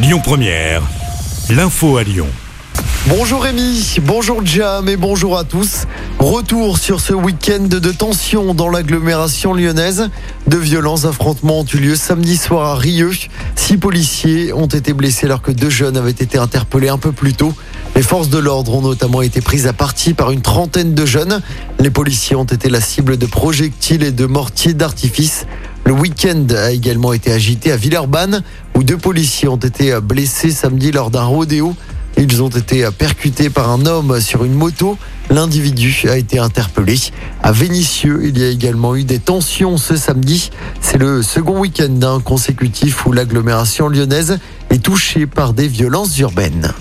Lyon Première, l'info à Lyon. Bonjour Rémi, bonjour Jam et bonjour à tous. Retour sur ce week-end de tension dans l'agglomération lyonnaise. De violents affrontements ont eu lieu samedi soir à Rieux. Six policiers ont été blessés alors que deux jeunes avaient été interpellés un peu plus tôt. Les forces de l'ordre ont notamment été prises à partie par une trentaine de jeunes. Les policiers ont été la cible de projectiles et de mortiers d'artifice. Le week-end a également été agité à Villeurbanne, où deux policiers ont été blessés samedi lors d'un rodéo. Ils ont été percutés par un homme sur une moto. L'individu a été interpellé. À Vénissieux, il y a également eu des tensions ce samedi. C'est le second week-end consécutif où l'agglomération lyonnaise est touchée par des violences urbaines.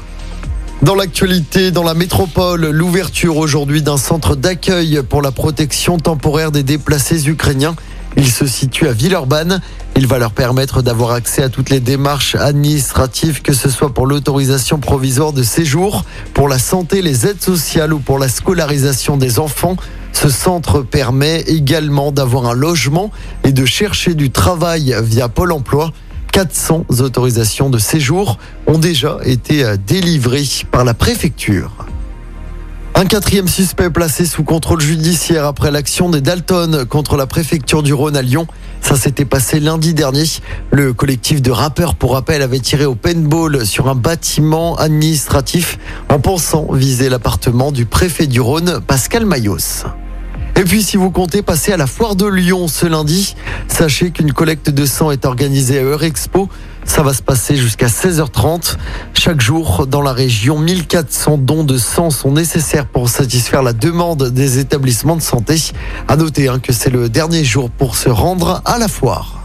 Dans l'actualité, dans la métropole, l'ouverture aujourd'hui d'un centre d'accueil pour la protection temporaire des déplacés ukrainiens. Il se situe à Villeurbanne. Il va leur permettre d'avoir accès à toutes les démarches administratives, que ce soit pour l'autorisation provisoire de séjour, pour la santé, les aides sociales ou pour la scolarisation des enfants. Ce centre permet également d'avoir un logement et de chercher du travail via Pôle emploi. 400 autorisations de séjour ont déjà été délivrées par la préfecture. Un quatrième suspect placé sous contrôle judiciaire après l'action des Dalton contre la préfecture du Rhône à Lyon. Ça s'était passé lundi dernier. Le collectif de rappeurs, pour rappel, avait tiré au paintball sur un bâtiment administratif en pensant viser l'appartement du préfet du Rhône, Pascal Mayos. Et puis si vous comptez passer à la foire de Lyon ce lundi, sachez qu'une collecte de sang est organisée à Eurexpo. Ça va se passer jusqu'à 16h30. Chaque jour dans la région, 1400 dons de sang sont nécessaires pour satisfaire la demande des établissements de santé. À noter hein, que c'est le dernier jour pour se rendre à la foire.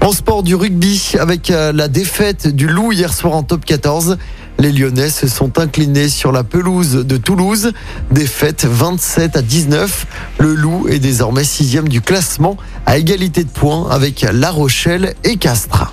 En sport du rugby, avec euh, la défaite du Loup hier soir en top 14, les Lyonnais se sont inclinés sur la pelouse de Toulouse. Défaite 27 à 19. Le Loup est désormais sixième du classement à égalité de points avec La Rochelle et Castres.